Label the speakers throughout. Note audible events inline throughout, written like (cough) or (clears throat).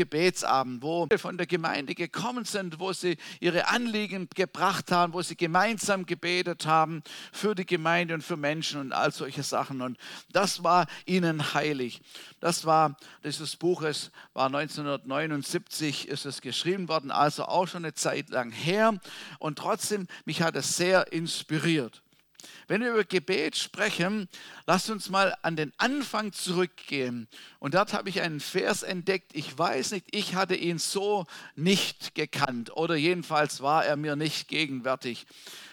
Speaker 1: Gebetsabend, wo von der Gemeinde gekommen sind, wo sie ihre Anliegen gebracht haben, wo sie gemeinsam gebetet haben für die Gemeinde und für Menschen und all solche Sachen. Und das war ihnen heilig. Das war, dieses Buch es war 1979 ist es geschrieben worden, also auch schon eine Zeit lang her. Und trotzdem, mich hat es sehr inspiriert. Wenn wir über Gebet sprechen, lasst uns mal an den Anfang zurückgehen. Und dort habe ich einen Vers entdeckt. Ich weiß nicht, ich hatte ihn so nicht gekannt oder jedenfalls war er mir nicht gegenwärtig.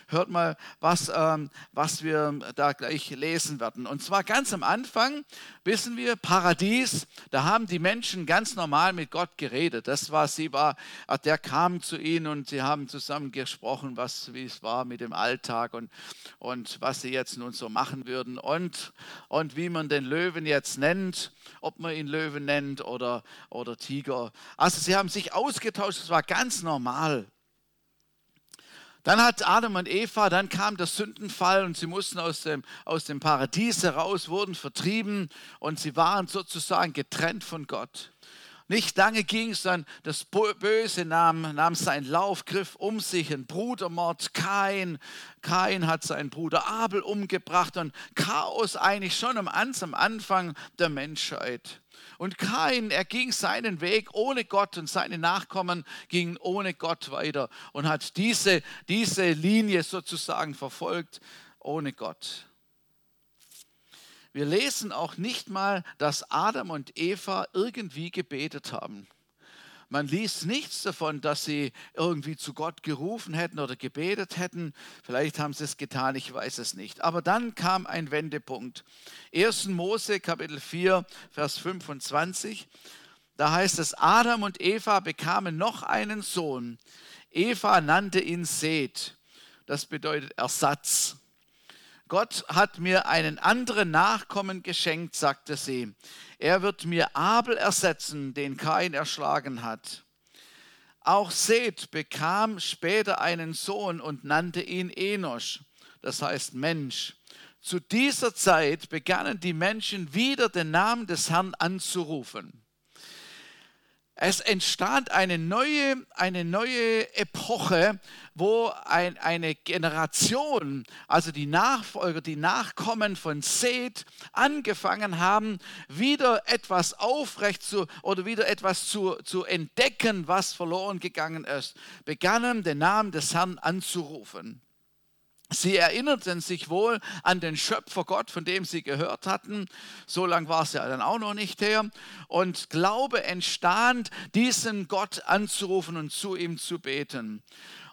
Speaker 1: Hört mal, was, ähm, was wir da gleich lesen werden. Und zwar ganz am Anfang wissen wir, Paradies, da haben die Menschen ganz normal mit Gott geredet. Das war, sie war, der kam zu ihnen und sie haben zusammen gesprochen, was, wie es war mit dem Alltag und, und was sie jetzt nun so machen würden und, und wie man den Löwen jetzt nennt, ob man ihn Löwen nennt oder, oder Tiger. Also sie haben sich ausgetauscht, das war ganz normal. Dann hat Adam und Eva, dann kam der Sündenfall und sie mussten aus dem, aus dem Paradies heraus, wurden vertrieben und sie waren sozusagen getrennt von Gott. Nicht lange ging es dann, das Böse nahm, nahm seinen Lauf, griff um sich, ein Brudermord, Kain. Kain hat seinen Bruder Abel umgebracht und Chaos eigentlich schon am Anfang der Menschheit. Und Kain, er ging seinen Weg ohne Gott und seine Nachkommen gingen ohne Gott weiter und hat diese, diese Linie sozusagen verfolgt ohne Gott. Wir lesen auch nicht mal, dass Adam und Eva irgendwie gebetet haben. Man liest nichts davon, dass sie irgendwie zu Gott gerufen hätten oder gebetet hätten. Vielleicht haben sie es getan, ich weiß es nicht. Aber dann kam ein Wendepunkt. 1. Mose Kapitel 4, Vers 25. Da heißt es, Adam und Eva bekamen noch einen Sohn. Eva nannte ihn Seth. Das bedeutet Ersatz. Gott hat mir einen anderen Nachkommen geschenkt, sagte sie. Er wird mir Abel ersetzen, den Kain erschlagen hat. Auch Seth bekam später einen Sohn und nannte ihn Enosch, das heißt Mensch. Zu dieser Zeit begannen die Menschen wieder den Namen des Herrn anzurufen. Es entstand eine neue, eine neue Epoche, wo ein, eine Generation, also die Nachfolger, die Nachkommen von Seth, angefangen haben, wieder etwas aufrecht zu oder wieder etwas zu, zu entdecken, was verloren gegangen ist, begannen den Namen des Herrn anzurufen. Sie erinnerten sich wohl an den Schöpfer Gott, von dem sie gehört hatten. So lange war es ja dann auch noch nicht her. Und Glaube entstand, diesen Gott anzurufen und zu ihm zu beten.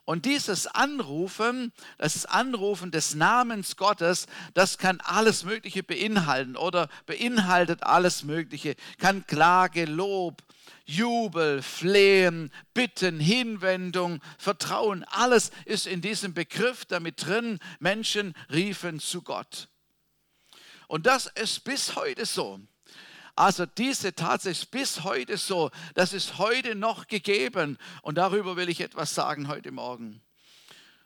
Speaker 1: Und dieses Anrufen, das Anrufen des Namens Gottes, das kann alles Mögliche beinhalten oder beinhaltet alles Mögliche, kann Klage, Lob, Jubel, Flehen, Bitten, Hinwendung, Vertrauen, alles ist in diesem Begriff damit drin. Menschen riefen zu Gott. Und das ist bis heute so. Also diese Tatsache ist bis heute so. Das ist heute noch gegeben. Und darüber will ich etwas sagen heute Morgen.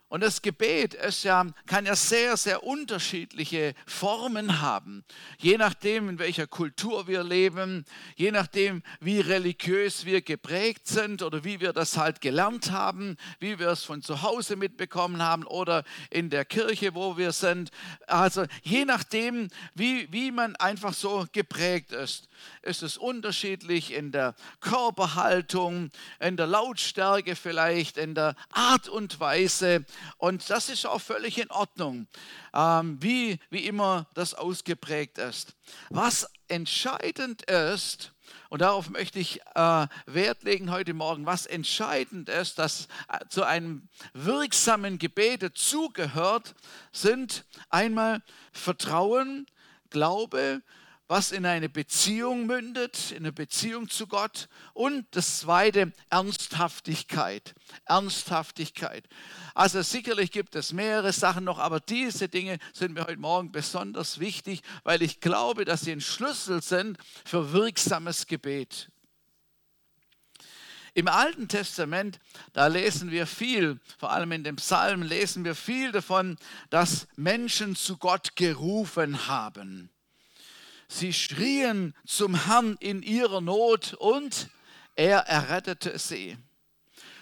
Speaker 1: Und das Gebet ist ja, kann ja sehr, sehr unterschiedliche Formen haben. Je nachdem, in welcher Kultur wir leben, je nachdem, wie religiös wir geprägt sind oder wie wir das halt gelernt haben, wie wir es von zu Hause mitbekommen haben oder in der Kirche, wo wir sind. Also je nachdem, wie, wie man einfach so geprägt ist, ist es unterschiedlich in der Körperhaltung, in der Lautstärke vielleicht, in der Art und Weise und das ist auch völlig in Ordnung, ähm, wie, wie immer das ausgeprägt ist. Was entscheidend ist, und darauf möchte ich äh, Wert legen heute Morgen, was entscheidend ist, dass äh, zu einem wirksamen Gebet dazugehört, sind einmal Vertrauen, Glaube, was in eine Beziehung mündet, in eine Beziehung zu Gott. Und das zweite, Ernsthaftigkeit. Ernsthaftigkeit. Also sicherlich gibt es mehrere Sachen noch, aber diese Dinge sind mir heute Morgen besonders wichtig, weil ich glaube, dass sie ein Schlüssel sind für wirksames Gebet. Im Alten Testament, da lesen wir viel, vor allem in den Psalmen lesen wir viel davon, dass Menschen zu Gott gerufen haben. Sie schrien zum Herrn in ihrer Not und er errettete sie.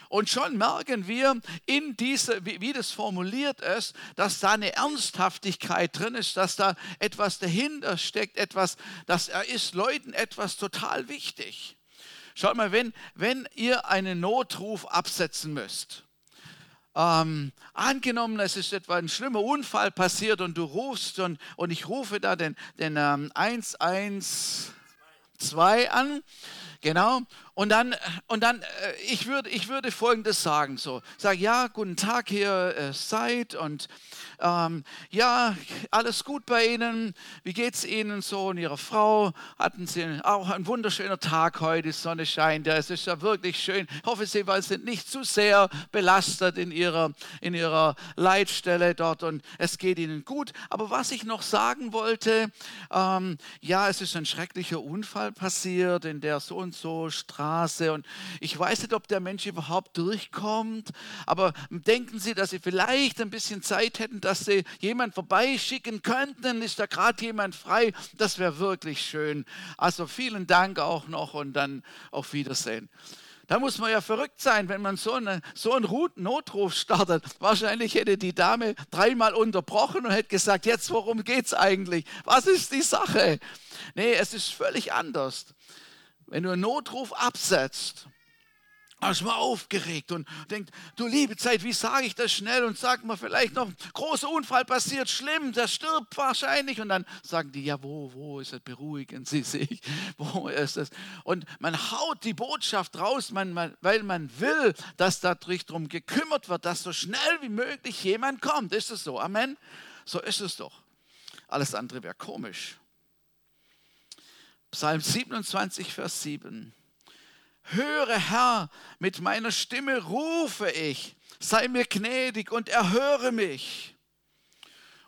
Speaker 1: Und schon merken wir in diese, wie, das formuliert ist, dass da eine Ernsthaftigkeit drin ist, dass da etwas dahinter steckt, etwas, dass er ist Leuten etwas total wichtig. Schaut mal, wenn, wenn ihr einen Notruf absetzen müsst, ähm, angenommen, es ist etwa ein schlimmer Unfall passiert und du rufst und, und ich rufe da den, den ähm, 112 an, genau, und dann, und dann äh, ich, würde, ich würde Folgendes sagen, so, sag ja, guten Tag hier äh, seid und ähm, ja, alles gut bei Ihnen, wie geht es Ihnen so und Ihrer Frau? Hatten Sie auch einen wunderschönen Tag heute, die Sonne scheint, es ist ja wirklich schön. Ich hoffe, Sie sind nicht zu sehr belastet in Ihrer, in Ihrer Leitstelle dort und es geht Ihnen gut. Aber was ich noch sagen wollte, ähm, ja, es ist ein schrecklicher Unfall passiert in der so und so Straße Straße und ich weiß nicht, ob der Mensch überhaupt durchkommt, aber denken Sie, dass Sie vielleicht ein bisschen Zeit hätten, dass Sie jemand vorbeischicken könnten? Ist da gerade jemand frei? Das wäre wirklich schön. Also vielen Dank auch noch und dann auf Wiedersehen. Da muss man ja verrückt sein, wenn man so, eine, so einen Notruf startet. Wahrscheinlich hätte die Dame dreimal unterbrochen und hätte gesagt, jetzt worum geht es eigentlich? Was ist die Sache? Nee, es ist völlig anders. Wenn du einen Notruf absetzt, ist man aufgeregt und denkt, du liebe Zeit, wie sage ich das schnell und sagt man vielleicht noch, großer Unfall passiert, schlimm, der stirbt wahrscheinlich und dann sagen die, ja wo, wo ist es, beruhigen Sie sich, (laughs) wo ist es? Und man haut die Botschaft raus, man, man, weil man will, dass dadurch darum gekümmert wird, dass so schnell wie möglich jemand kommt. Ist es so? Amen? So ist es doch. Alles andere wäre komisch. Psalm 27, Vers 7. Höre Herr, mit meiner Stimme rufe ich, sei mir gnädig und erhöre mich.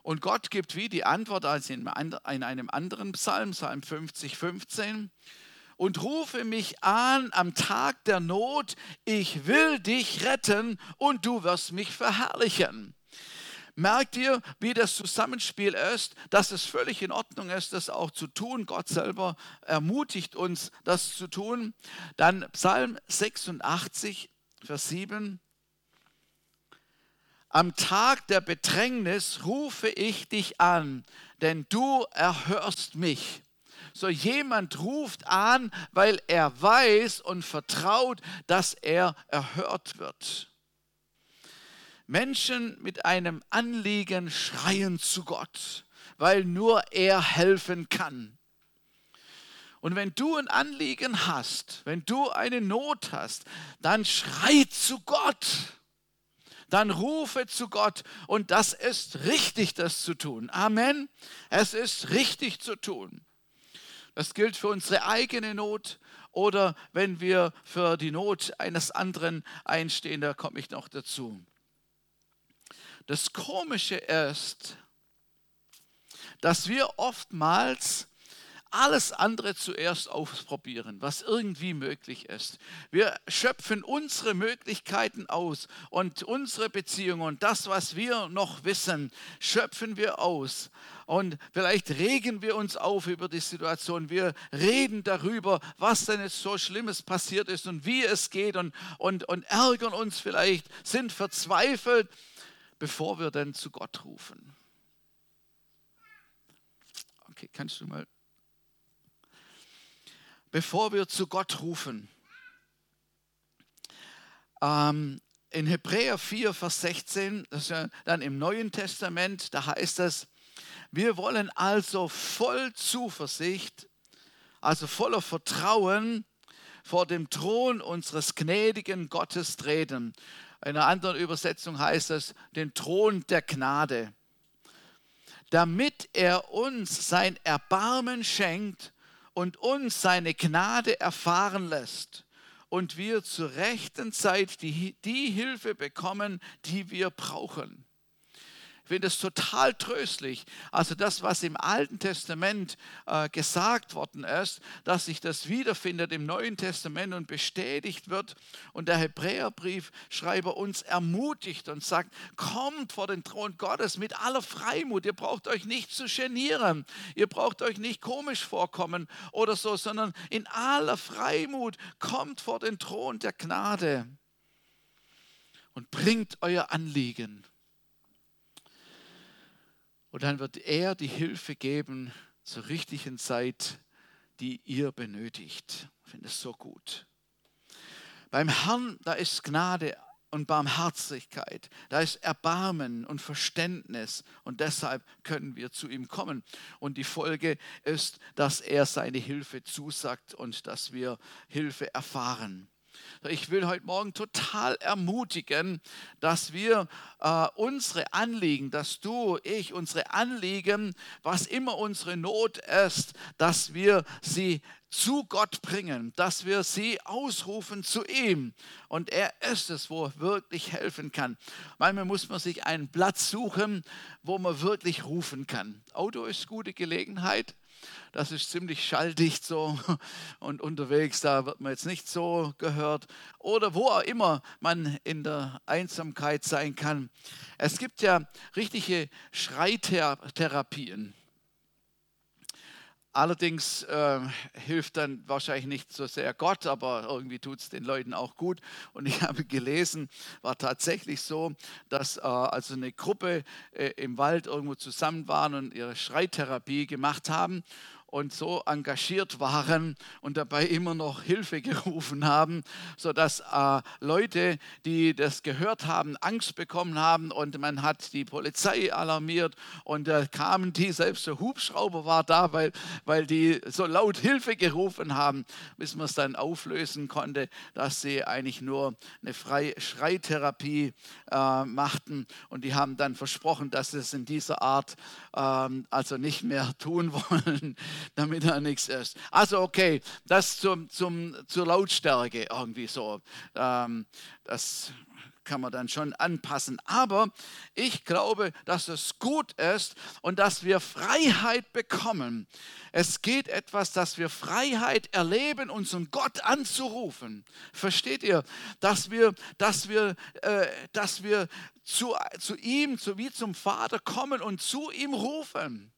Speaker 1: Und Gott gibt wie die Antwort als in einem anderen Psalm, Psalm 50, 15. Und rufe mich an am Tag der Not, ich will dich retten und du wirst mich verherrlichen. Merkt ihr, wie das Zusammenspiel ist, dass es völlig in Ordnung ist, das auch zu tun? Gott selber ermutigt uns, das zu tun. Dann Psalm 86, Vers 7. Am Tag der Bedrängnis rufe ich dich an, denn du erhörst mich. So jemand ruft an, weil er weiß und vertraut, dass er erhört wird. Menschen mit einem Anliegen schreien zu Gott, weil nur er helfen kann. Und wenn du ein Anliegen hast, wenn du eine Not hast, dann schrei zu Gott. Dann rufe zu Gott. Und das ist richtig, das zu tun. Amen. Es ist richtig zu tun. Das gilt für unsere eigene Not oder wenn wir für die Not eines anderen einstehen, da komme ich noch dazu. Das Komische ist, dass wir oftmals alles andere zuerst ausprobieren, was irgendwie möglich ist. Wir schöpfen unsere Möglichkeiten aus und unsere Beziehungen und das, was wir noch wissen, schöpfen wir aus. Und vielleicht regen wir uns auf über die Situation. Wir reden darüber, was denn jetzt so Schlimmes passiert ist und wie es geht und, und, und ärgern uns vielleicht, sind verzweifelt bevor wir dann zu Gott rufen. Okay, kannst du mal. Bevor wir zu Gott rufen. Ähm, in Hebräer 4, Vers 16, das ist ja dann im Neuen Testament, da heißt es, wir wollen also voll Zuversicht, also voller Vertrauen vor dem Thron unseres gnädigen Gottes treten in einer anderen Übersetzung heißt es, den Thron der Gnade, damit er uns sein Erbarmen schenkt und uns seine Gnade erfahren lässt und wir zur rechten Zeit die, die Hilfe bekommen, die wir brauchen. Finde es total tröstlich. Also das, was im Alten Testament äh, gesagt worden ist, dass sich das wiederfindet im Neuen Testament und bestätigt wird. Und der Hebräerbriefschreiber uns ermutigt und sagt, kommt vor den Thron Gottes mit aller Freimut. Ihr braucht euch nicht zu genieren. Ihr braucht euch nicht komisch vorkommen oder so, sondern in aller Freimut kommt vor den Thron der Gnade und bringt euer Anliegen. Und dann wird er die Hilfe geben zur richtigen Zeit, die ihr benötigt. Ich finde es so gut. Beim Herrn, da ist Gnade und Barmherzigkeit, da ist Erbarmen und Verständnis und deshalb können wir zu ihm kommen. Und die Folge ist, dass er seine Hilfe zusagt und dass wir Hilfe erfahren. Ich will heute Morgen total ermutigen, dass wir äh, unsere Anliegen, dass du, ich, unsere Anliegen, was immer unsere Not ist, dass wir sie zu Gott bringen, dass wir sie ausrufen zu ihm. Und er ist es, wo er wirklich helfen kann. Manchmal muss man sich einen Platz suchen, wo man wirklich rufen kann. Auto ist gute Gelegenheit das ist ziemlich schalldicht so (laughs) und unterwegs, da wird man jetzt nicht so gehört. Oder wo auch immer man in der Einsamkeit sein kann. Es gibt ja richtige Schreitherapien. Allerdings äh, hilft dann wahrscheinlich nicht so sehr Gott, aber irgendwie tut es den Leuten auch gut. Und ich (laughs) habe gelesen, war tatsächlich so, dass äh, also eine Gruppe äh, im Wald irgendwo zusammen waren und ihre Schreitherapie gemacht haben und so engagiert waren und dabei immer noch Hilfe (laughs) gerufen haben, sodass äh, Leute, die das gehört haben, Angst bekommen haben und man hat die Polizei alarmiert und da kamen die, selbst der Hubschrauber war da, weil, weil die so laut Hilfe gerufen haben, bis man es dann auflösen konnte, dass sie eigentlich nur eine Frei Schreitherapie äh, machten. Und die haben dann versprochen, dass sie es in dieser Art ähm, also nicht mehr tun (laughs) wollen damit er nichts ist. Also okay, das zum, zum, zur Lautstärke irgendwie so. Ähm, das kann man dann schon anpassen. Aber ich glaube, dass es gut ist und dass wir Freiheit bekommen. Es geht etwas, dass wir Freiheit erleben, unseren Gott anzurufen. Versteht ihr? Dass wir, dass wir, äh, dass wir zu, zu ihm, zu, wie zum Vater kommen und zu ihm rufen.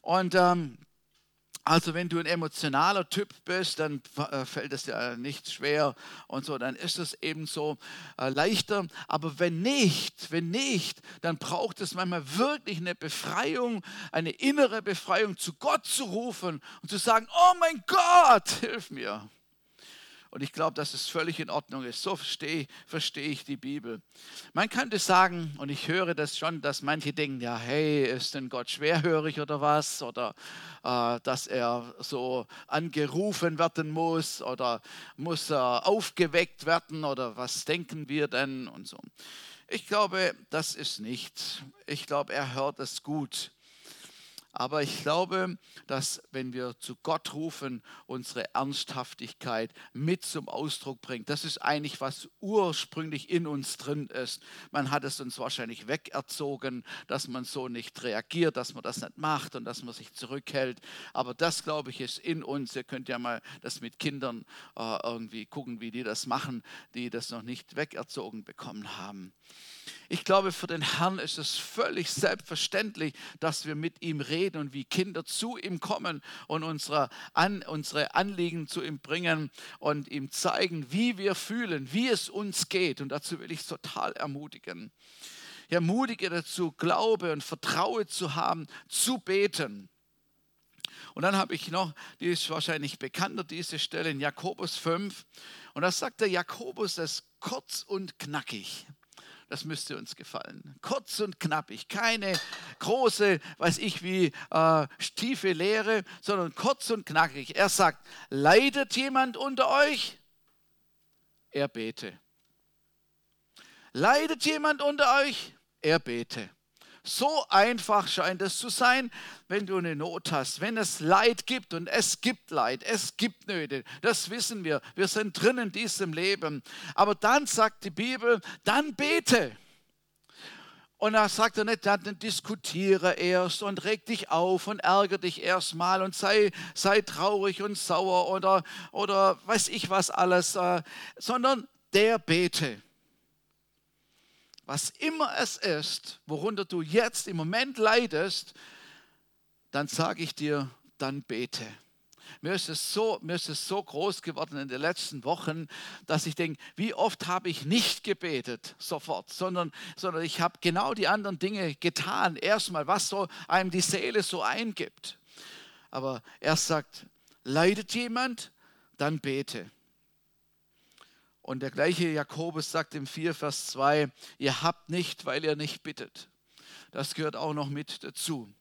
Speaker 1: Und ähm, also wenn du ein emotionaler Typ bist, dann äh, fällt es dir nicht schwer und so, dann ist es eben so äh, leichter. Aber wenn nicht, wenn nicht, dann braucht es manchmal wirklich eine Befreiung, eine innere Befreiung, zu Gott zu rufen und zu sagen, oh mein Gott, hilf mir. Und ich glaube, dass es völlig in Ordnung ist. So verstehe, verstehe ich die Bibel. Man könnte sagen, und ich höre das schon, dass manche denken, ja, hey, ist denn Gott schwerhörig oder was? Oder äh, dass er so angerufen werden muss oder muss er aufgeweckt werden oder was denken wir denn und so. Ich glaube, das ist nicht. Ich glaube, er hört es gut. Aber ich glaube, dass wenn wir zu Gott rufen, unsere Ernsthaftigkeit mit zum Ausdruck bringt. Das ist eigentlich, was ursprünglich in uns drin ist. Man hat es uns wahrscheinlich wegerzogen, dass man so nicht reagiert, dass man das nicht macht und dass man sich zurückhält. Aber das, glaube ich, ist in uns. Ihr könnt ja mal das mit Kindern äh, irgendwie gucken, wie die das machen, die das noch nicht wegerzogen bekommen haben. Ich glaube, für den Herrn ist es völlig selbstverständlich, dass wir mit ihm reden und wie Kinder zu ihm kommen und unsere, an, unsere Anliegen zu ihm bringen und ihm zeigen, wie wir fühlen, wie es uns geht. Und dazu will ich total ermutigen. Ich ermutige dazu, Glaube und Vertraue zu haben, zu beten. Und dann habe ich noch, die ist wahrscheinlich bekannter, diese Stelle in Jakobus 5. Und da sagt der Jakobus es kurz und knackig. Das müsste uns gefallen. Kurz und knappig. Keine große, weiß ich wie, äh, tiefe Lehre, sondern kurz und knackig. Er sagt, leidet jemand unter euch? Er bete. Leidet jemand unter euch? Er bete. So einfach scheint es zu sein, wenn du eine Not hast, wenn es Leid gibt und es gibt Leid, es gibt Nöte, das wissen wir, wir sind drin in diesem Leben. Aber dann sagt die Bibel, dann bete. Und da sagt er nicht, dann diskutiere erst und reg dich auf und ärgere dich erstmal und sei, sei traurig und sauer oder, oder weiß ich was alles, äh, sondern der bete. Was immer es ist, worunter du jetzt im Moment leidest, dann sage ich dir, dann bete. Mir ist, es so, mir ist es so groß geworden in den letzten Wochen, dass ich denke, wie oft habe ich nicht gebetet sofort, sondern, sondern ich habe genau die anderen Dinge getan. Erstmal, was so einem die Seele so eingibt. Aber er sagt, leidet jemand, dann bete. Und der gleiche Jakobus sagt im 4, Vers 2, ihr habt nicht, weil ihr nicht bittet. Das gehört auch noch mit dazu.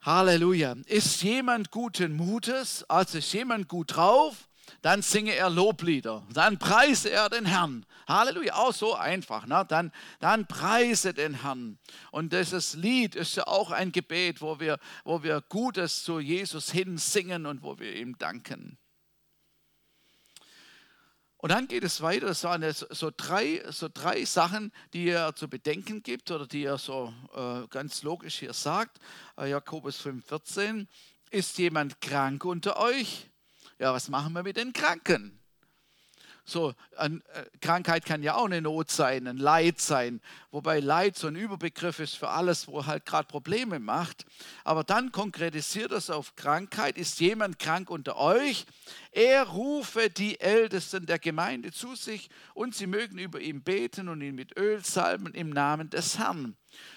Speaker 1: Halleluja. Ist jemand guten Mutes, also ist jemand gut drauf, dann singe er Loblieder, dann preise er den Herrn. Halleluja, auch so einfach. Ne? Dann, dann preise den Herrn. Und dieses Lied ist ja auch ein Gebet, wo wir, wo wir Gutes zu Jesus hin singen und wo wir ihm danken. Und dann geht es weiter, das waren so drei, so drei Sachen, die er zu bedenken gibt oder die er so äh, ganz logisch hier sagt. Äh, Jakobus 5,14, ist jemand krank unter euch? Ja, was machen wir mit den Kranken? So, eine äh, Krankheit kann ja auch eine Not sein, ein Leid sein, wobei Leid so ein Überbegriff ist für alles, wo halt gerade Probleme macht. Aber dann konkretisiert es auf Krankheit. Ist jemand krank unter euch? Er rufe die Ältesten der Gemeinde zu sich und sie mögen über ihn beten und ihn mit Öl salben im Namen des Herrn.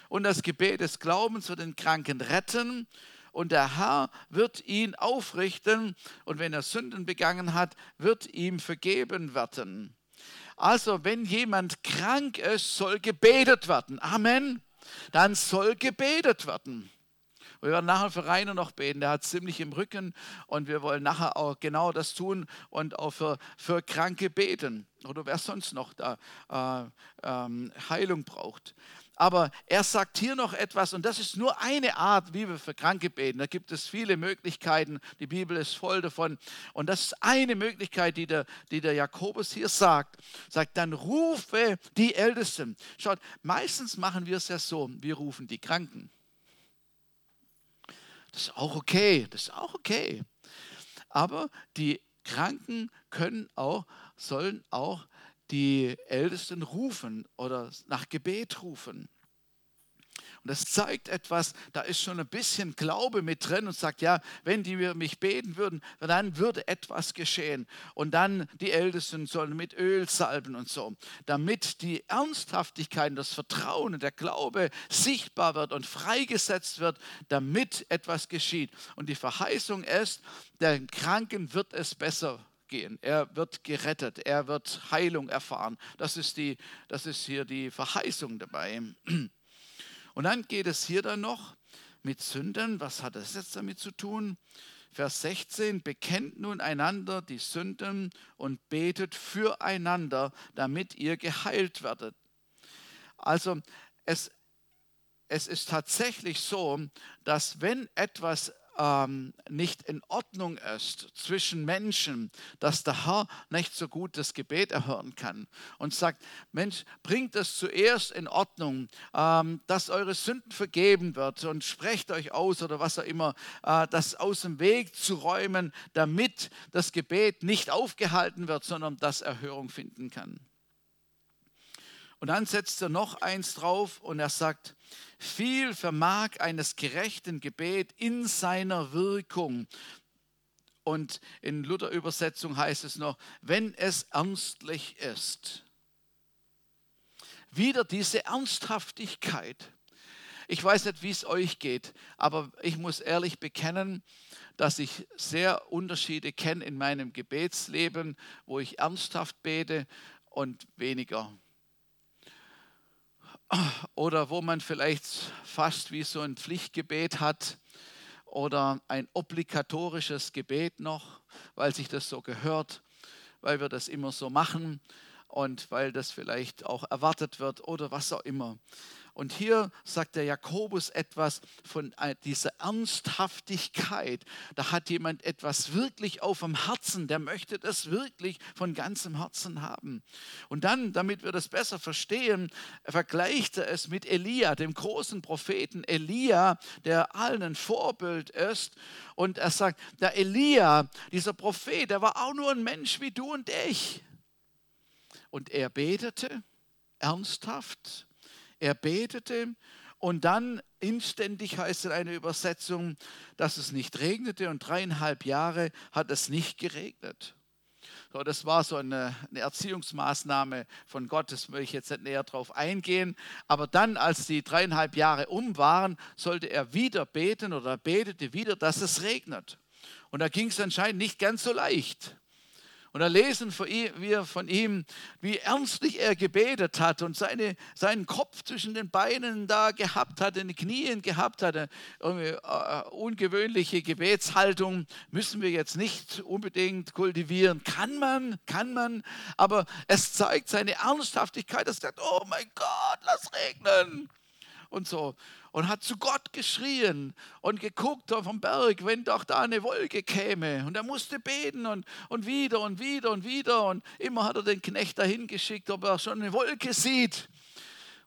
Speaker 1: Und das Gebet des Glaubens wird den Kranken retten und der Herr wird ihn aufrichten und wenn er Sünden begangen hat, wird ihm vergeben werden. Also wenn jemand krank ist, soll gebetet werden. Amen. Dann soll gebetet werden. Wir werden nachher für Rainer noch beten, der hat ziemlich im Rücken und wir wollen nachher auch genau das tun und auch für, für Kranke beten oder wer sonst noch da äh, ähm, Heilung braucht. Aber er sagt hier noch etwas, und das ist nur eine Art, wie wir für Kranke beten. Da gibt es viele Möglichkeiten. Die Bibel ist voll davon. Und das ist eine Möglichkeit, die der, die der Jakobus hier sagt. Sagt, dann rufe die Ältesten. Schaut, meistens machen wir es ja so, wir rufen die Kranken. Das ist auch okay, das ist auch okay. Aber die Kranken können auch, sollen auch die Ältesten rufen oder nach Gebet rufen. Und das zeigt etwas, da ist schon ein bisschen Glaube mit drin und sagt, ja, wenn die mich beten würden, dann würde etwas geschehen. Und dann die Ältesten sollen mit Öl salben und so, damit die Ernsthaftigkeit, das Vertrauen der Glaube sichtbar wird und freigesetzt wird, damit etwas geschieht. Und die Verheißung ist, der Kranken wird es besser gehen. Er wird gerettet, er wird Heilung erfahren. Das ist, die, das ist hier die Verheißung dabei. Und dann geht es hier dann noch mit Sünden. Was hat das jetzt damit zu tun? Vers 16, bekennt nun einander die Sünden und betet füreinander, damit ihr geheilt werdet. Also es, es ist tatsächlich so, dass wenn etwas ähm, nicht in Ordnung ist zwischen Menschen, dass der Herr nicht so gut das Gebet erhören kann und sagt, Mensch, bringt es zuerst in Ordnung, ähm, dass eure Sünden vergeben wird und sprecht euch aus oder was auch immer, äh, das aus dem Weg zu räumen, damit das Gebet nicht aufgehalten wird, sondern das Erhörung finden kann. Und dann setzt er noch eins drauf und er sagt, viel vermag eines gerechten Gebet in seiner Wirkung. Und in Luther-Übersetzung heißt es noch, wenn es ernstlich ist. Wieder diese Ernsthaftigkeit. Ich weiß nicht, wie es euch geht, aber ich muss ehrlich bekennen, dass ich sehr Unterschiede kenne in meinem Gebetsleben, wo ich ernsthaft bete und weniger oder wo man vielleicht fast wie so ein Pflichtgebet hat oder ein obligatorisches Gebet noch, weil sich das so gehört, weil wir das immer so machen. und weil das vielleicht auch erwartet wird oder was auch immer. Und hier sagt der Jakobus etwas von äh, dieser Ernsthaftigkeit. Da hat jemand etwas wirklich auf dem Herzen, der möchte das wirklich von ganzem Herzen haben. Und dann, damit wir das besser verstehen, vergleicht er es mit Elia, dem großen Propheten Elia, der allen ein Vorbild ist. Und er sagt, der Elia, dieser Prophet, der war auch nur ein Mensch wie du und ich. Und er betete ernsthaft er betete und dann inständig heißt in einer Übersetzung, dass es nicht regnete und dreieinhalb Jahre hat es nicht geregnet. So, das war so eine, eine, Erziehungsmaßnahme von Gott, das will ich jetzt nicht näher drauf eingehen. Aber dann, als die dreieinhalb Jahre um waren, sollte er wieder beten oder betete wieder, dass es regnet. Und da ging es anscheinend nicht ganz so leicht. Und da lesen wir von ihm, wie ernstlich er gebetet hat und seine, seinen Kopf zwischen den Beinen da gehabt hat, in den Knien gehabt hat. Äh, ungewöhnliche Gebetshaltung müssen wir jetzt nicht unbedingt kultivieren. Kann man, kann man, aber es zeigt seine Ernsthaftigkeit, er sagt, oh mein Gott, lass regnen. Und so und hat zu Gott geschrien und geguckt auf den Berg, wenn doch da eine Wolke käme. Und er musste beten und, und wieder und wieder und wieder. Und immer hat er den Knecht dahin geschickt, ob er schon eine Wolke sieht.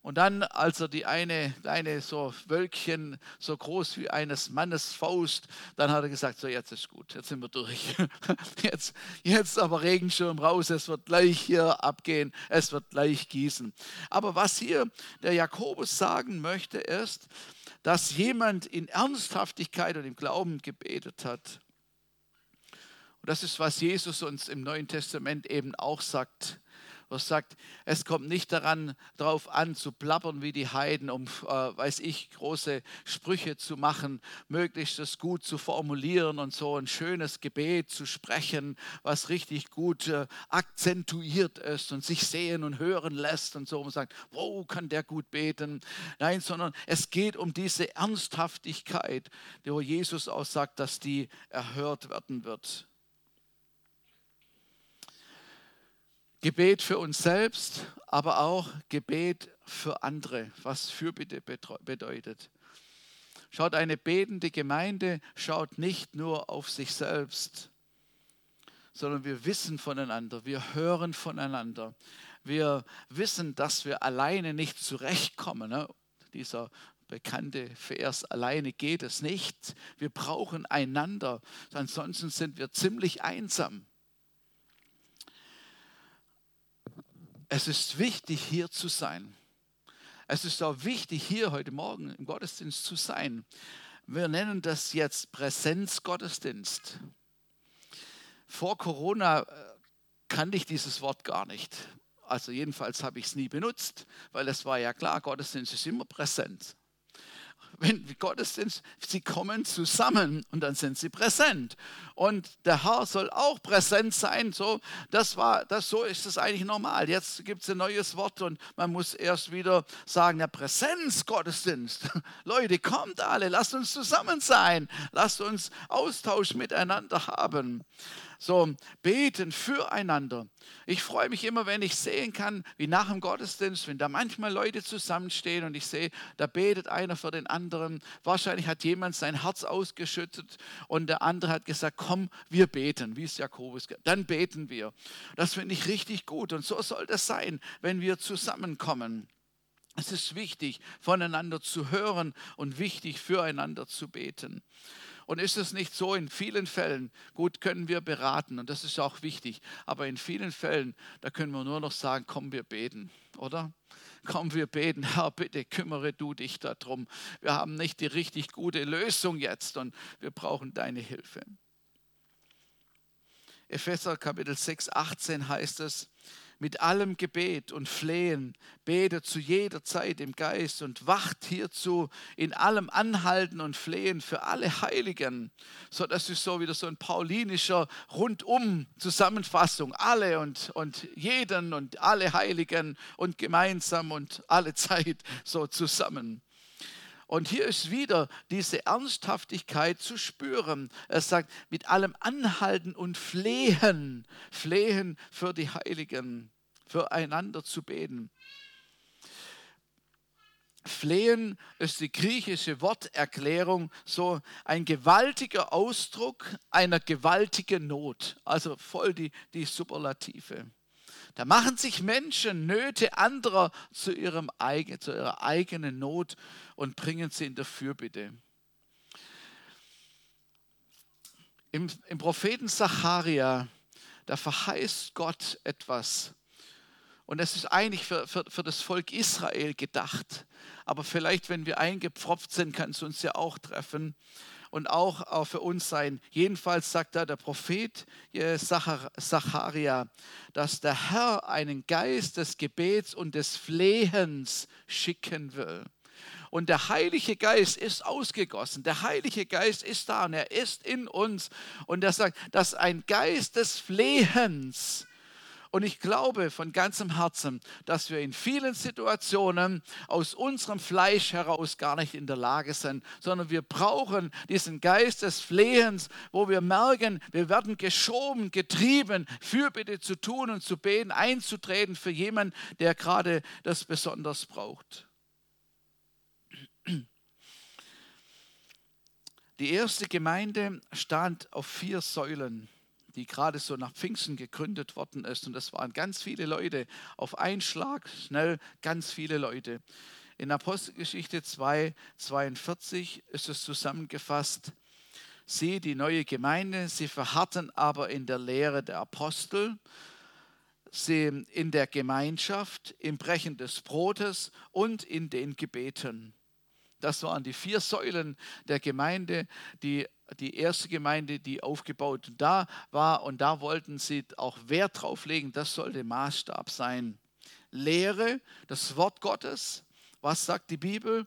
Speaker 1: Und dann, als er die eine kleine so Wölkchen, so groß wie eines Mannes Faust, dann hat er gesagt, so jetzt ist gut, jetzt sind wir durch. (laughs) Jetzt, jetzt aber Regenschirm raus, es wird gleich hier abgehen, es wird gleich gießen. Aber was hier der Jakobus sagen möchte, ist, dass jemand in Ernsthaftigkeit und im Glauben gebetet hat. Und das ist, was Jesus uns im Neuen Testament eben auch sagt was sagt, es kommt nicht daran darauf an, zu plappern wie die Heiden, um, äh, weiß ich, große Sprüche zu machen, möglichst das gut zu formulieren und so ein schönes Gebet zu sprechen, was richtig gut äh, akzentuiert ist und sich sehen und hören lässt und so. Und sagt, wow, kann der gut beten. Nein, sondern es geht um diese Ernsthaftigkeit, wo Jesus auch sagt, dass die erhört werden wird. Gebet für uns selbst, aber auch Gebet für andere, was Fürbitte bedeutet. Schaut, eine betende Gemeinde schaut nicht nur auf sich selbst, sondern wir wissen voneinander, wir hören voneinander. Wir wissen, dass wir alleine nicht zurechtkommen. Ne? Dieser bekannte Vers, alleine geht es nicht. Wir brauchen einander, ansonsten sind wir ziemlich einsam. Es ist wichtig, hier zu sein. Es ist auch wichtig, hier heute Morgen im Gottesdienst zu sein. Wir nennen das jetzt Präsenzgottesdienst. Vor Corona äh, kannte ich dieses Wort gar nicht. Also jedenfalls habe ich es nie benutzt, weil es war ja klar, Gottesdienst ist immer präsent wenn Gottesdienst, sie kommen zusammen und dann sind sie präsent. Und der Herr soll auch präsent sein. So, das war, das, so ist es eigentlich normal. Jetzt gibt es ein neues Wort und man muss erst wieder sagen, der Präsenzgottesdienst. (laughs) Leute, kommt alle, lasst uns zusammen sein. Lasst uns Austausch miteinander haben. So, beten füreinander. Ich freue mich immer, wenn ich sehen kann, wie nach dem Gottesdienst, wenn da manchmal Leute zusammenstehen und ich sehe, da betet einer für den anderen. Wahrscheinlich hat jemand sein Herz ausgeschüttet und der andere hat gesagt, komm, wir beten, wie es Jakobus gesagt Dann beten wir. Das finde ich richtig gut und so soll das sein, wenn wir zusammenkommen. Es ist wichtig, voneinander zu hören und wichtig, füreinander zu beten. Und ist es nicht so, in vielen Fällen, gut, können wir beraten und das ist auch wichtig, aber in vielen Fällen, da können wir nur noch sagen, komm, wir beten, oder? Komm, wir beten, (laughs) Herr, bitte kümmere du dich darum. Wir haben nicht die richtig gute Lösung jetzt und wir brauchen deine Hilfe. Epheser Kapitel 6, 18 heißt es, mit allem Gebet und Flehen, betet zu jeder Zeit im Geist und wacht hierzu in allem Anhalten und Flehen für alle Heiligen. So, das ist so wieder so ein paulinischer rundum Zusammenfassung. Alle und, und jeden und alle Heiligen und gemeinsam und alle Zeit so zusammen. Und hier ist wieder diese Ernsthaftigkeit zu spüren. Er sagt, mit allem Anhalten und Flehen, Flehen für die Heiligen füreinander zu beten. Flehen ist die griechische Worterklärung, so ein gewaltiger Ausdruck einer gewaltigen Not, also voll die, die Superlative. Da machen sich Menschen Nöte anderer zu, ihrem zu ihrer eigenen Not und bringen sie in der Fürbitte. Im, im Propheten Zacharia, da verheißt Gott etwas. Und es ist eigentlich für, für, für das Volk Israel gedacht. Aber vielleicht, wenn wir eingepfropft sind, kann es uns ja auch treffen und auch, auch für uns sein. Jedenfalls sagt da der Prophet Zacharia, dass der Herr einen Geist des Gebets und des Flehens schicken will. Und der Heilige Geist ist ausgegossen. Der Heilige Geist ist da und er ist in uns. Und er sagt, dass ein Geist des Flehens und ich glaube von ganzem Herzen, dass wir in vielen Situationen aus unserem Fleisch heraus gar nicht in der Lage sind, sondern wir brauchen diesen Geist des Flehens, wo wir merken, wir werden geschoben, getrieben, Fürbitte zu tun und zu beten, einzutreten für jemanden, der gerade das besonders braucht. Die erste Gemeinde stand auf vier Säulen die gerade so nach Pfingsten gegründet worden ist. Und das waren ganz viele Leute, auf einen Schlag, schnell ganz viele Leute. In Apostelgeschichte 2, 42 ist es zusammengefasst, sie, die neue Gemeinde, sie verharrten aber in der Lehre der Apostel, sie in der Gemeinschaft, im Brechen des Brotes und in den Gebeten. Das waren die vier Säulen der Gemeinde, die die erste Gemeinde, die aufgebaut da war. Und da wollten sie auch Wert drauf legen, das sollte Maßstab sein. Lehre, das Wort Gottes, was sagt die Bibel?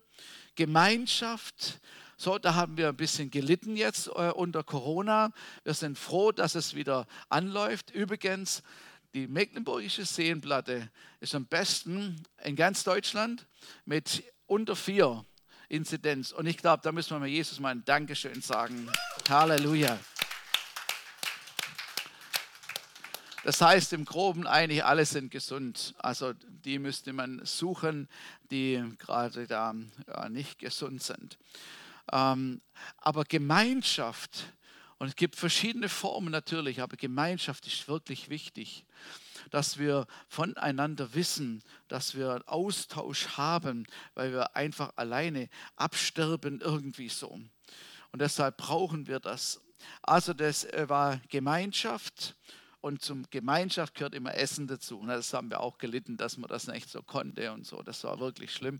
Speaker 1: Gemeinschaft, so, da haben wir ein bisschen gelitten jetzt äh, unter Corona. Wir sind froh, dass es wieder anläuft. Übrigens, die Mecklenburgische Seenplatte ist am besten in ganz Deutschland mit unter vier Inzidenz. Und ich glaube, da müssen wir mal Jesus mal ein Dankeschön sagen. Halleluja. Das heißt im Groben eigentlich, alle sind gesund. Also die müsste man suchen, die gerade da ja, nicht gesund sind. Ähm, aber Gemeinschaft, und es gibt verschiedene Formen natürlich, aber Gemeinschaft ist wirklich wichtig dass wir voneinander wissen, dass wir Austausch haben, weil wir einfach alleine absterben irgendwie so. Und deshalb brauchen wir das. Also das äh, war Gemeinschaft und zum Gemeinschaft gehört immer Essen dazu. Und das haben wir auch gelitten, dass man das nicht so konnte und so. Das war wirklich schlimm.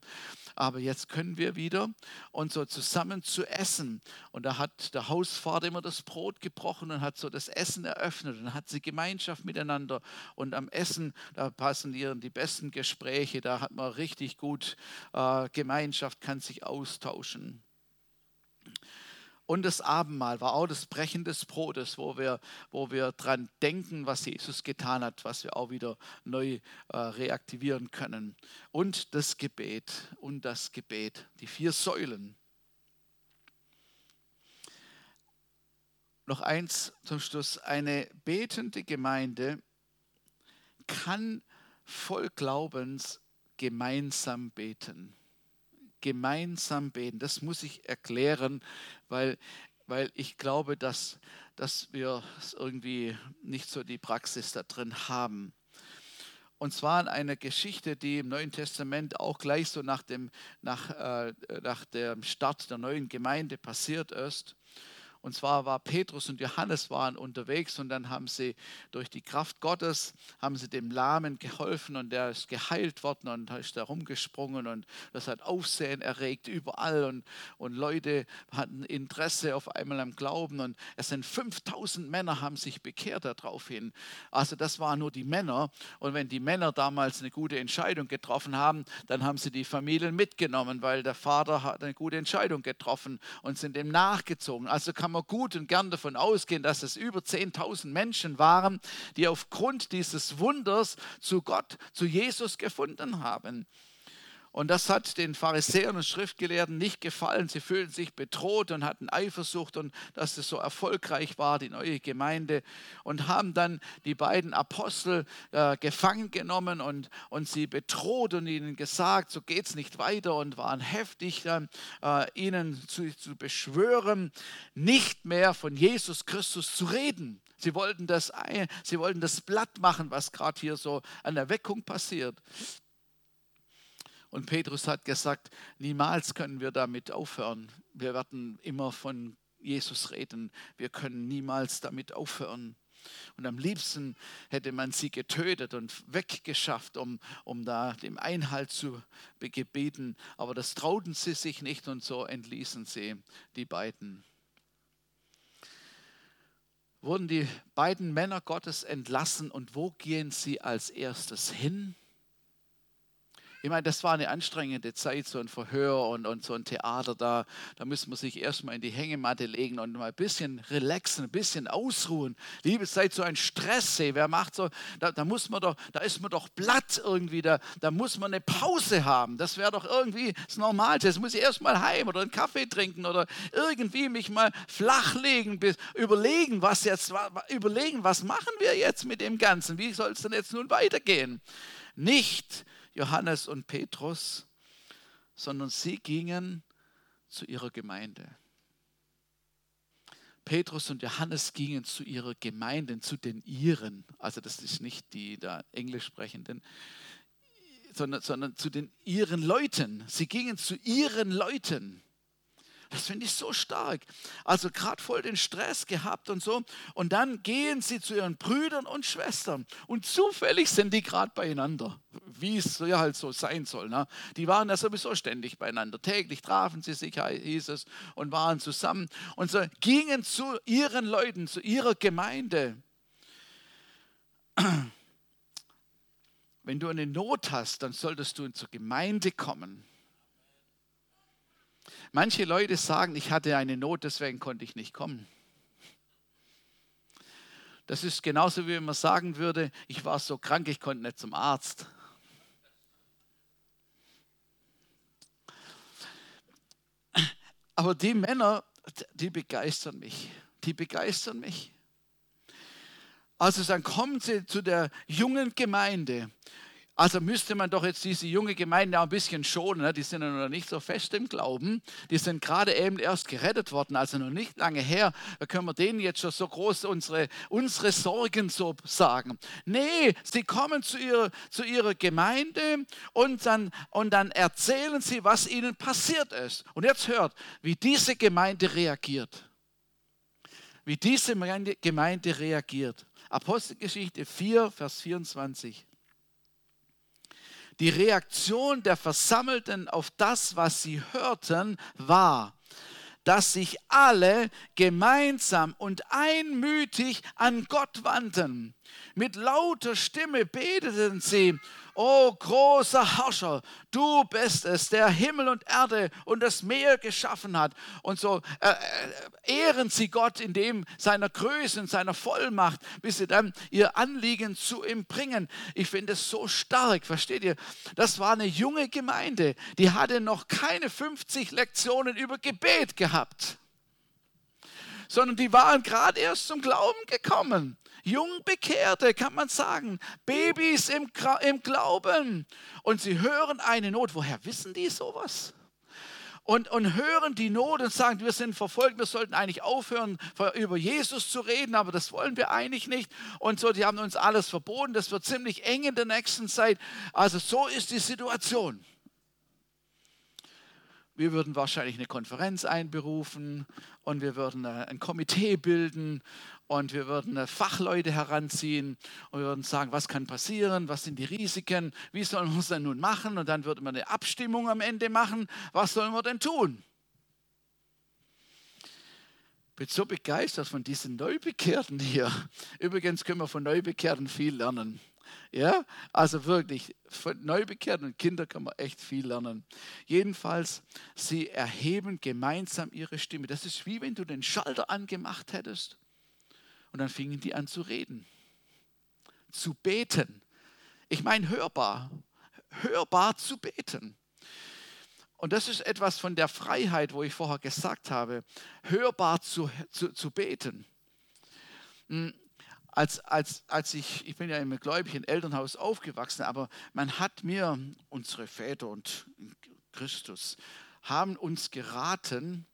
Speaker 1: Aber jetzt können wir wieder und so zusammen zu essen. Und da hat der Hausvater immer das Brot gebrochen und hat so das Essen eröffnet und hat sie Gemeinschaft miteinander. Und am Essen, da passen die besten Gespräche, da hat man richtig gut äh, Gemeinschaft, kann sich austauschen. Und das Abendmahl war auch das Brechen des Brotes, wo wir, wo wir dran denken, was Jesus getan hat, was wir auch wieder neu äh, reaktivieren können. Und das Gebet und das Gebet, die vier Säulen. Noch eins zum Schluss. Eine betende Gemeinde kann voll Glaubens gemeinsam beten gemeinsam beten. Das muss ich erklären, weil, weil ich glaube, dass, dass wir irgendwie nicht so die Praxis da drin haben. Und zwar in einer Geschichte, die im Neuen Testament auch gleich so nach dem, nach, äh, nach dem Start der neuen Gemeinde passiert ist. Und zwar war Petrus und Johannes waren unterwegs und dann haben sie durch die Kraft Gottes, haben sie dem Lahmen geholfen und der ist geheilt worden und ist da rumgesprungen und das hat Aufsehen erregt überall und, und Leute hatten Interesse auf einmal am Glauben und es sind 5000 Männer haben sich bekehrt daraufhin. Also das waren nur die Männer und wenn die Männer damals eine gute Entscheidung getroffen haben, dann haben sie die Familien mitgenommen, weil der Vater hat eine gute Entscheidung getroffen und sind dem nachgezogen. Also kann man gut und gern davon ausgehen, dass es über 10.000 Menschen waren, die aufgrund dieses Wunders zu Gott, zu Jesus gefunden haben. Und das hat den Pharisäern und Schriftgelehrten nicht gefallen. Sie fühlten sich bedroht und hatten Eifersucht und dass es so erfolgreich war, die neue Gemeinde. Und haben dann die beiden Apostel äh, gefangen genommen und, und sie bedroht und ihnen gesagt, so geht es nicht weiter und waren heftig dann äh, ihnen zu, zu beschwören, nicht mehr von Jesus Christus zu reden. Sie wollten das, sie wollten das Blatt machen, was gerade hier so an der Weckung passiert. Und Petrus hat gesagt, niemals können wir damit aufhören. Wir werden immer von Jesus reden. Wir können niemals damit aufhören. Und am liebsten hätte man sie getötet und weggeschafft, um, um da dem Einhalt zu gebeten. Aber das trauten sie sich nicht und so entließen sie die beiden. Wurden die beiden Männer Gottes entlassen und wo gehen sie als erstes hin? Ich meine, das war eine anstrengende Zeit, so ein Verhör und, und so ein Theater da. Da müssen wir sich erstmal in die Hängematte legen und mal ein bisschen relaxen, ein bisschen ausruhen. Liebe Zeit, so ein Stresssee. Wer macht so, da, da, muss man doch, da ist man doch platt irgendwie, da, da muss man eine Pause haben. Das wäre doch irgendwie das Normalste. Jetzt muss ich erstmal heim oder einen Kaffee trinken oder irgendwie mich mal flachlegen, überlegen, was jetzt, überlegen, was machen wir jetzt mit dem Ganzen? Wie soll es denn jetzt nun weitergehen? Nicht Johannes und Petrus, sondern sie gingen zu ihrer Gemeinde. Petrus und Johannes gingen zu ihrer Gemeinde, zu den ihren. Also das ist nicht die da Englisch sprechenden, sondern, sondern zu den ihren Leuten. Sie gingen zu ihren Leuten. Das finde ich so stark. Also gerade voll den Stress gehabt und so. Und dann gehen sie zu ihren Brüdern und Schwestern. Und zufällig sind die gerade beieinander, wie es ja halt so sein soll. Ne? Die waren ja sowieso ständig beieinander. Täglich trafen sie sich, hieß es, und waren zusammen. Und so gingen zu ihren Leuten, zu ihrer Gemeinde. Wenn du eine Not hast, dann solltest du zur Gemeinde kommen. Manche Leute sagen, ich hatte eine Not, deswegen konnte ich nicht kommen. Das ist genauso wie man sagen würde, ich war so krank, ich konnte nicht zum Arzt. Aber die Männer, die begeistern mich. Die begeistern mich. Also dann kommen sie zu der jungen Gemeinde also müsste man doch jetzt diese junge Gemeinde auch ein bisschen schonen. Ne? Die sind ja noch nicht so fest im Glauben. Die sind gerade eben erst gerettet worden, also noch nicht lange her. Da können wir denen jetzt schon so groß unsere, unsere Sorgen so sagen. Nee, sie kommen zu ihrer, zu ihrer Gemeinde und dann, und dann erzählen sie, was ihnen passiert ist. Und jetzt hört, wie diese Gemeinde reagiert. Wie diese Gemeinde reagiert. Apostelgeschichte 4, Vers 24. Die Reaktion der Versammelten auf das, was sie hörten, war, dass sich alle gemeinsam und einmütig an Gott wandten. Mit lauter Stimme beteten sie O großer Herrscher, du bist es, der Himmel und Erde und das Meer geschaffen hat. Und so äh, äh, ehren sie Gott in dem seiner Größe und seiner Vollmacht, bis sie dann ihr Anliegen zu ihm bringen. Ich finde es so stark, versteht ihr? Das war eine junge Gemeinde, die hatte noch keine 50 Lektionen über Gebet gehabt sondern die waren gerade erst zum Glauben gekommen. Jungbekehrte, kann man sagen, Babys im, im Glauben. Und sie hören eine Not. Woher wissen die sowas? und, und hören die Not und sagen, wir sind verfolgt, wir sollten eigentlich aufhören, über Jesus zu reden, aber das wollen wir eigentlich nicht. Und so, die haben uns alles verboten, das wird ziemlich eng in der nächsten Zeit. Also so ist die Situation. Wir würden wahrscheinlich eine Konferenz einberufen und wir würden ein Komitee bilden und wir würden äh, Fachleute heranziehen und wir würden sagen, was kann passieren, was sind die Risiken, wie sollen wir es denn nun machen und dann würde man eine Abstimmung am Ende machen, was sollen wir denn tun? Ich bin so begeistert von diesen Neubekehrten hier. Übrigens können wir von Neubekehrten viel lernen. Ja, also wirklich, von Neubekehrten und Kindern kann man echt viel lernen. Jedenfalls, sie erheben gemeinsam ihre Stimme. Das ist wie wenn du den Schalter angemacht hättest und dann fingen die an zu reden, zu beten. Ich meine hörbar, hörbar zu beten. Und das ist etwas von der Freiheit, wo ich vorher gesagt habe, hörbar zu, zu, zu beten. Hm, als, als, als ich, ich bin ja im gläubigen Elternhaus aufgewachsen, aber man hat mir, unsere Väter und Christus, haben uns geraten,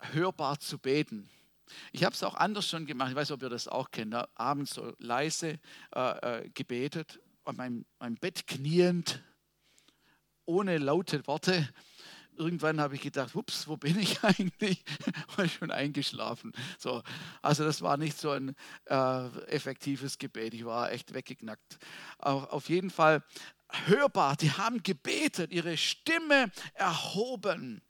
Speaker 1: hörbar zu beten. Ich habe es auch anders schon gemacht, ich weiß nicht, ob ihr das auch kennt, abends so leise äh, äh, gebetet, an meinem, meinem Bett kniend, ohne laute Worte irgendwann habe ich gedacht, ups, wo bin ich (laughs) eigentlich? War schon eingeschlafen. So, also das war nicht so ein äh, effektives Gebet. Ich war echt weggeknackt. Auf, auf jeden Fall hörbar. Die haben gebetet, ihre Stimme erhoben.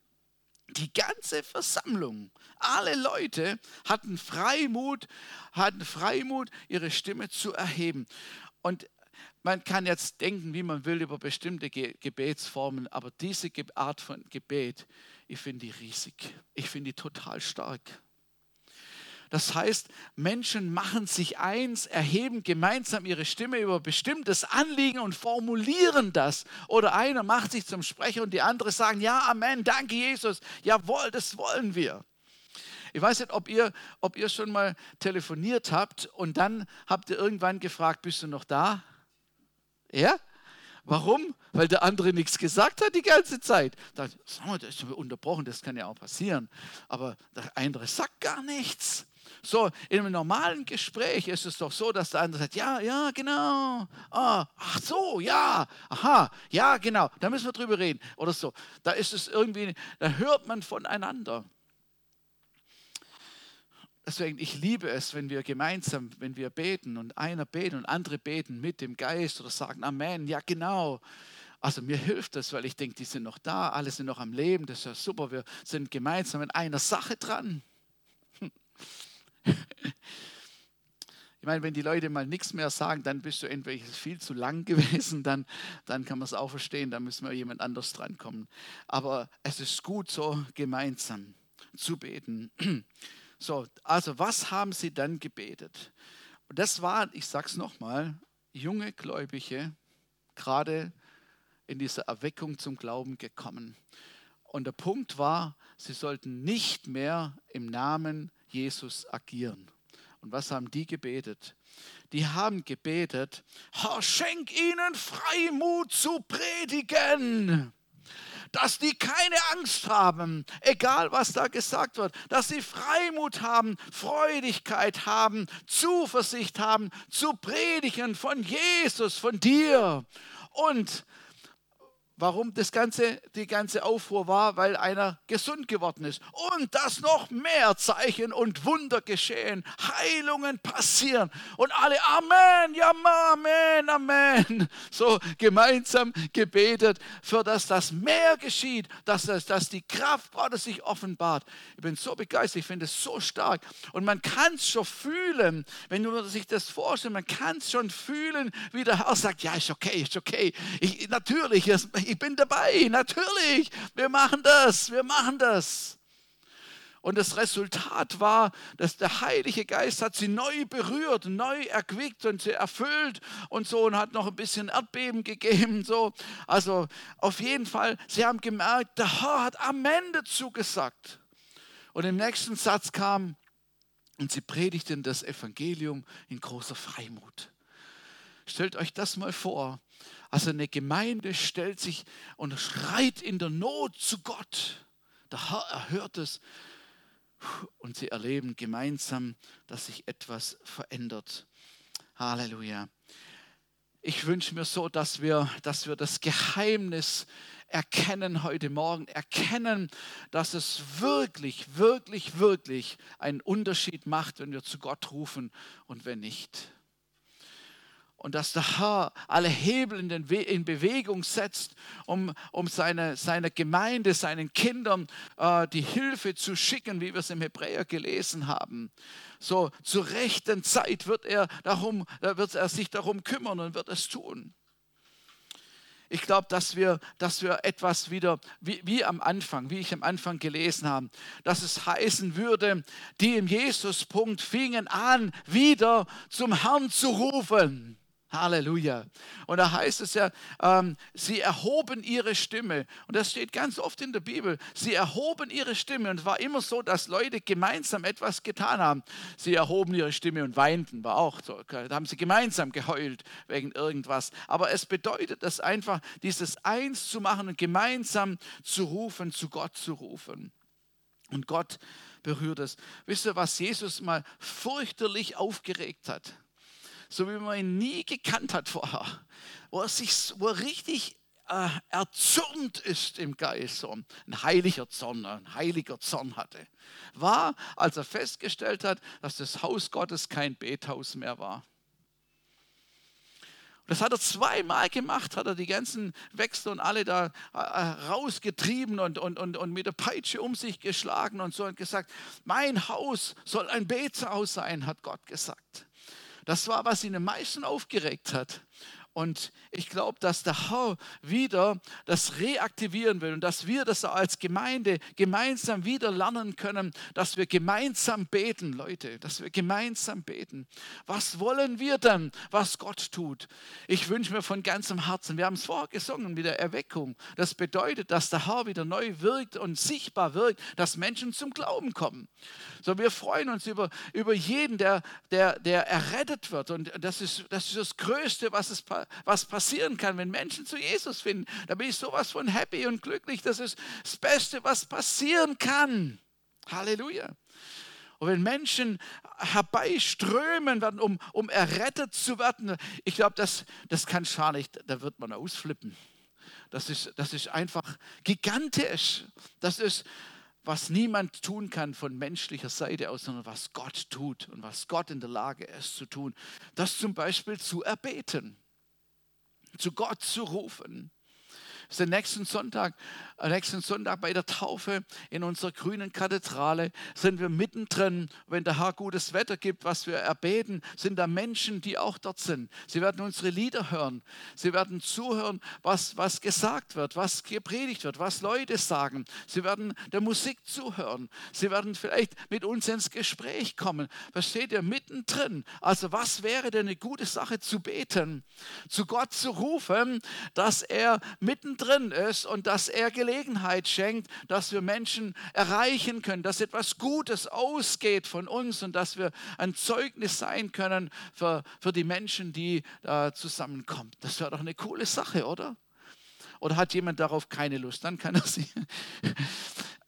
Speaker 1: Die ganze Versammlung, alle Leute hatten Freimut, hatten Freimut, ihre Stimme zu erheben. Und man kann jetzt denken, wie man will über bestimmte Ge Gebetsformen, aber diese Art von Gebet, ich finde die riesig. Ich finde die total stark. Das heißt, Menschen machen sich eins, erheben gemeinsam ihre Stimme über bestimmtes Anliegen und formulieren das. Oder einer macht sich zum Sprecher und die anderen sagen, ja, Amen, danke Jesus, jawohl, das wollen wir. Ich weiß nicht, ob ihr, ob ihr schon mal telefoniert habt und dann habt ihr irgendwann gefragt, bist du noch da? Ja? Warum? Weil der andere nichts gesagt hat die ganze Zeit. Da, sag mal, das ist unterbrochen, das kann ja auch passieren. Aber der andere sagt gar nichts. So, in einem normalen Gespräch ist es doch so, dass der andere sagt, ja, ja, genau. Ah, ach so, ja, aha, ja, genau. Da müssen wir drüber reden. Oder so. Da ist es irgendwie, da hört man voneinander. Deswegen, ich liebe es, wenn wir gemeinsam, wenn wir beten und einer beten und andere beten mit dem Geist oder sagen Amen, ja genau. Also mir hilft das, weil ich denke, die sind noch da, alle sind noch am Leben, das ist ja super, wir sind gemeinsam in einer Sache dran. (laughs) (laughs) Ich meine, wenn die Leute mal nichts mehr sagen, dann bist du entweder viel zu lang (laughs) gewesen, dann, dann kann man es auch verstehen, dann müssen wir jemand anders drankommen. Aber es ist gut, so gemeinsam zu beten. (clears throat) So, also was haben sie dann gebetet? Und das waren, ich sage es nochmal, junge Gläubige, gerade in dieser Erweckung zum Glauben gekommen. Und der Punkt war, sie sollten nicht mehr im Namen Jesus agieren. Und was haben die gebetet? Die haben gebetet, Herr, schenk ihnen Freimut zu predigen dass die keine Angst haben, egal was da gesagt wird, dass sie Freimut haben, Freudigkeit haben, Zuversicht haben, zu predigen von Jesus, von dir. Und Warum das ganze, die ganze Aufruhr war, weil einer gesund geworden ist. Und dass noch mehr Zeichen und Wunder geschehen, Heilungen passieren. Und alle Amen, ja Amen, Amen. (laughs) So gemeinsam gebetet, für das das mehr geschieht, dass, das, dass die Kraft Gottes sich offenbart. Ich bin so begeistert, ich finde es so stark. Und man kann es schon fühlen, wenn du sich das vorstellst, man kann es schon fühlen, wie der Herr sagt, ja, ist okay, ist okay. Ich, natürlich, ich bin dabei, natürlich, wir machen das, wir machen das. Und das Resultat war, dass der Heilige Geist hat sie neu berührt, neu erquickt und sie erfüllt und so und hat noch ein bisschen Erdbeben (laughs) gegeben. So. Also auf jeden Fall, sie haben gemerkt, der Herr hat Amen dazu gesagt. Und im nächsten Satz kam, und sie predigten das Evangelium in großer Freimut. Stellt euch das mal vor. Also eine Gemeinde stellt sich und schreit in der Not zu Gott. Der Herr erhört es und sie erleben gemeinsam, dass sich etwas verändert. Halleluja. Ich wünsche mir so, dass wir, dass wir das Geheimnis erkennen heute Morgen, erkennen, dass es wirklich, wirklich, wirklich einen Unterschied macht, wenn wir zu Gott rufen und wenn nicht und dass der Herr alle Hebel in, den in Bewegung setzt, um, um seine, seine Gemeinde, seinen Kindern äh, die Hilfe zu schicken, wie wir es im Hebräer gelesen haben. So zur rechten Zeit wird er, darum, wird er sich darum kümmern und wird es tun. Ich glaube, dass wir, dass wir etwas wieder, wie, wie am Anfang, wie ich am Anfang gelesen habe, dass es heißen würde, die im Jesuspunkt fingen an, wieder zum Herrn zu rufen Halleluja. Und da heißt es ja, ähm, sie erhoben ihre Stimme. Und das steht ganz oft in der Bibel. Sie erhoben ihre Stimme. Und es war immer so, dass Leute gemeinsam etwas getan haben. Sie erhoben ihre Stimme und weinten. War auch so. Da haben sie gemeinsam geheult wegen irgendwas. Aber es bedeutet es einfach, dieses Eins zu machen und gemeinsam zu rufen, zu Gott zu rufen. Und Gott berührt es. Wisst ihr, was Jesus mal fürchterlich aufgeregt hat? So wie man ihn nie gekannt hat vorher, wo er, sich, wo er richtig äh, erzürnt ist im Geist, so ein heiliger Zorn, ein heiliger Zorn hatte, war, als er festgestellt hat, dass das Haus Gottes kein Bethaus mehr war. Das hat er zweimal gemacht, hat er die ganzen Wechsel und alle da äh, rausgetrieben und, und, und, und mit der Peitsche um sich geschlagen und so und gesagt, mein Haus soll ein Bethaus sein, hat Gott gesagt. Das war, was ihn am meisten aufgeregt hat. Und ich glaube, dass der Herr wieder das reaktivieren will und dass wir das als Gemeinde gemeinsam wieder lernen können, dass wir gemeinsam beten, Leute, dass wir gemeinsam beten. Was wollen wir dann, was Gott tut? Ich wünsche mir von ganzem Herzen, wir haben es vorher gesungen mit der Erweckung. Das bedeutet, dass der Herr wieder neu wirkt und sichtbar wirkt, dass Menschen zum Glauben kommen. So, wir freuen uns über, über jeden, der, der, der errettet wird. Und das ist, das ist das Größte, was es passiert was passieren kann, wenn Menschen zu Jesus finden. Da bin ich sowas von happy und glücklich. Das ist das Beste, was passieren kann. Halleluja. Und wenn Menschen herbeiströmen werden, um, um errettet zu werden, ich glaube, das, das kann schar nicht, da wird man ausflippen. Das ist, das ist einfach gigantisch. Das ist, was niemand tun kann von menschlicher Seite aus, sondern was Gott tut und was Gott in der Lage ist zu tun. Das zum Beispiel zu erbeten zu Gott zu rufen. Ist nächsten Sonntag, äh, nächsten Sonntag bei der Taufe in unserer grünen Kathedrale sind wir mittendrin. Wenn der Herr gutes Wetter gibt, was wir erbeten, sind da Menschen, die auch dort sind. Sie werden unsere Lieder hören. Sie werden zuhören, was, was gesagt wird, was gepredigt wird, was Leute sagen. Sie werden der Musik zuhören. Sie werden vielleicht mit uns ins Gespräch kommen. Versteht ihr? Mittendrin. Also was wäre denn eine gute Sache zu beten, zu Gott zu rufen, dass er mittendrin drin ist und dass er Gelegenheit schenkt, dass wir Menschen erreichen können, dass etwas Gutes ausgeht von uns und dass wir ein Zeugnis sein können für, für die Menschen, die da zusammenkommen. Das wäre doch eine coole Sache, oder? Oder hat jemand darauf keine Lust? Dann kann er sie.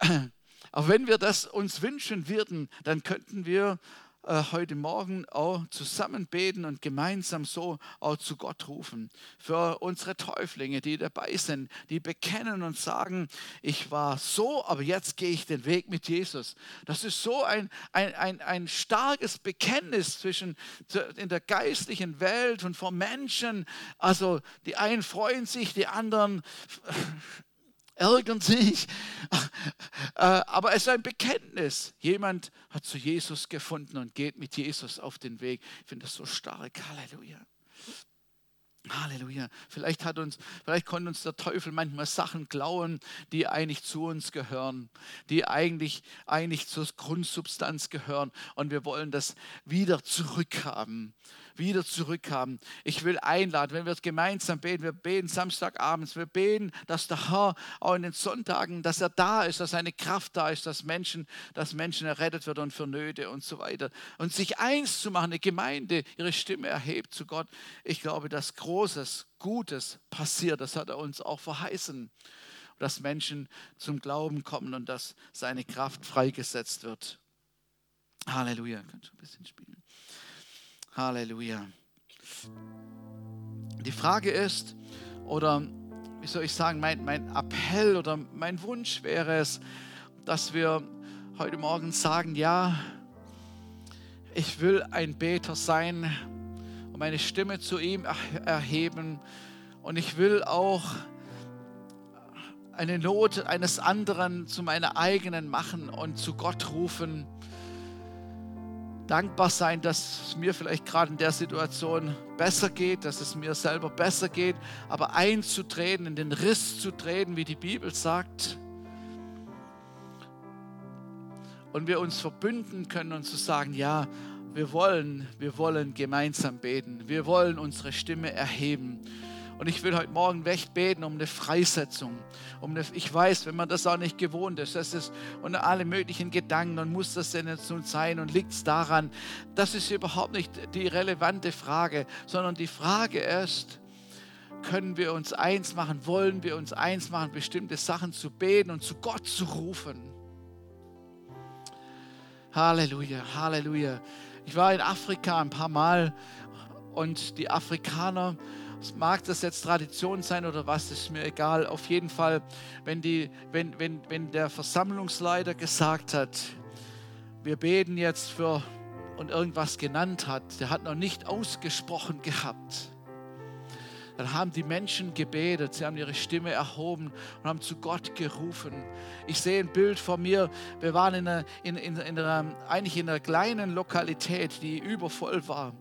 Speaker 1: (laughs) Aber wenn wir das uns wünschen würden, dann könnten wir heute Morgen auch zusammen beten und gemeinsam so auch zu Gott rufen. Für unsere Täuflinge, die dabei sind, die bekennen und sagen, ich war so, aber jetzt gehe ich den Weg mit Jesus. Das ist so ein, ein, ein, ein starkes Bekenntnis zwischen in der geistlichen Welt und vor Menschen. Also die einen freuen sich, die anderen ärgern sich. Äh, aber es ist ein Bekenntnis. Jemand hat zu Jesus gefunden und geht mit Jesus auf den Weg. Ich finde das so stark. Halleluja. Halleluja. Vielleicht hat uns, vielleicht konnte uns der Teufel manchmal Sachen klauen, die eigentlich zu uns gehören, die eigentlich, eigentlich zur Grundsubstanz gehören. Und wir wollen das wieder zurückhaben wieder zurückhaben. Ich will einladen, wenn wir gemeinsam beten, wir beten Samstagabends, wir beten, dass der Herr auch in den Sonntagen, dass er da ist, dass seine Kraft da ist, dass Menschen, dass Menschen errettet werden und für Nöte und so weiter. Und sich eins zu machen, eine Gemeinde ihre Stimme erhebt zu Gott. Ich glaube, dass Großes, Gutes passiert. Das hat er uns auch verheißen dass Menschen zum Glauben kommen und dass seine Kraft freigesetzt wird. Halleluja. Kannst du ein bisschen spielen? Halleluja. Die Frage ist, oder wie soll ich sagen, mein, mein Appell oder mein Wunsch wäre es, dass wir heute Morgen sagen, ja, ich will ein Beter sein und meine Stimme zu ihm erheben und ich will auch eine Not eines anderen zu meiner eigenen machen und zu Gott rufen dankbar sein, dass es mir vielleicht gerade in der Situation besser geht, dass es mir selber besser geht, aber einzutreten, in den Riss zu treten, wie die Bibel sagt. Und wir uns verbünden können und zu sagen, ja, wir wollen, wir wollen gemeinsam beten. Wir wollen unsere Stimme erheben. Und ich will heute Morgen echt beten um eine Freisetzung. Um eine, ich weiß, wenn man das auch nicht gewohnt ist, das ist und alle möglichen Gedanken und muss das denn jetzt nun sein und liegt es daran, das ist überhaupt nicht die relevante Frage, sondern die Frage ist, können wir uns eins machen, wollen wir uns eins machen, bestimmte Sachen zu beten und zu Gott zu rufen. Halleluja, Halleluja. Ich war in Afrika ein paar Mal und die Afrikaner, mag das jetzt Tradition sein oder was, ist mir egal. Auf jeden Fall, wenn, die, wenn, wenn, wenn der Versammlungsleiter gesagt hat, wir beten jetzt für und irgendwas genannt hat, der hat noch nicht ausgesprochen gehabt dann haben die Menschen gebetet, sie haben ihre Stimme erhoben und haben zu Gott gerufen. Ich sehe ein Bild von mir, wir waren in einer, in, in, in einer, eigentlich in einer kleinen Lokalität, die übervoll war.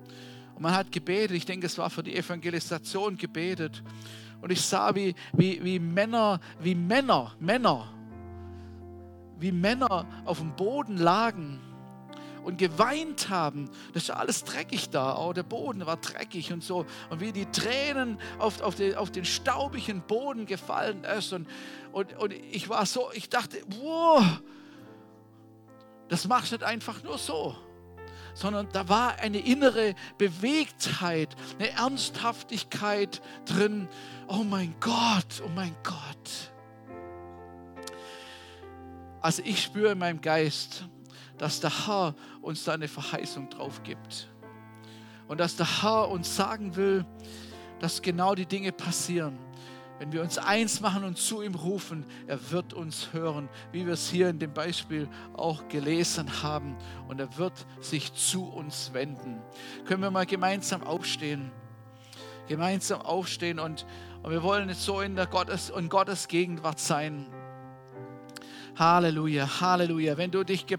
Speaker 1: Und man hat gebetet, ich denke, es war für die Evangelisation gebetet. Und ich sah, wie, wie, wie Männer, wie Männer, Männer, wie Männer auf dem Boden lagen und geweint haben. Das ist alles dreckig da. Auch der Boden war dreckig und so. Und wie die Tränen auf, auf, den, auf den staubigen Boden gefallen ist. Und, und, und ich war so, ich dachte, wow, das machst du nicht einfach nur so sondern da war eine innere Bewegtheit, eine Ernsthaftigkeit drin. Oh mein Gott, oh mein Gott. Also ich spüre in meinem Geist, dass der Herr uns da eine Verheißung drauf gibt. Und dass der Herr uns sagen will, dass genau die Dinge passieren. Wenn wir uns eins machen und zu ihm rufen, er wird uns hören, wie wir es hier in dem Beispiel auch gelesen haben. Und er wird sich zu uns wenden. Können wir mal gemeinsam aufstehen? Gemeinsam aufstehen und, und wir wollen jetzt so in, der Gottes, in Gottes Gegenwart sein. Halleluja, Halleluja. Wenn du dich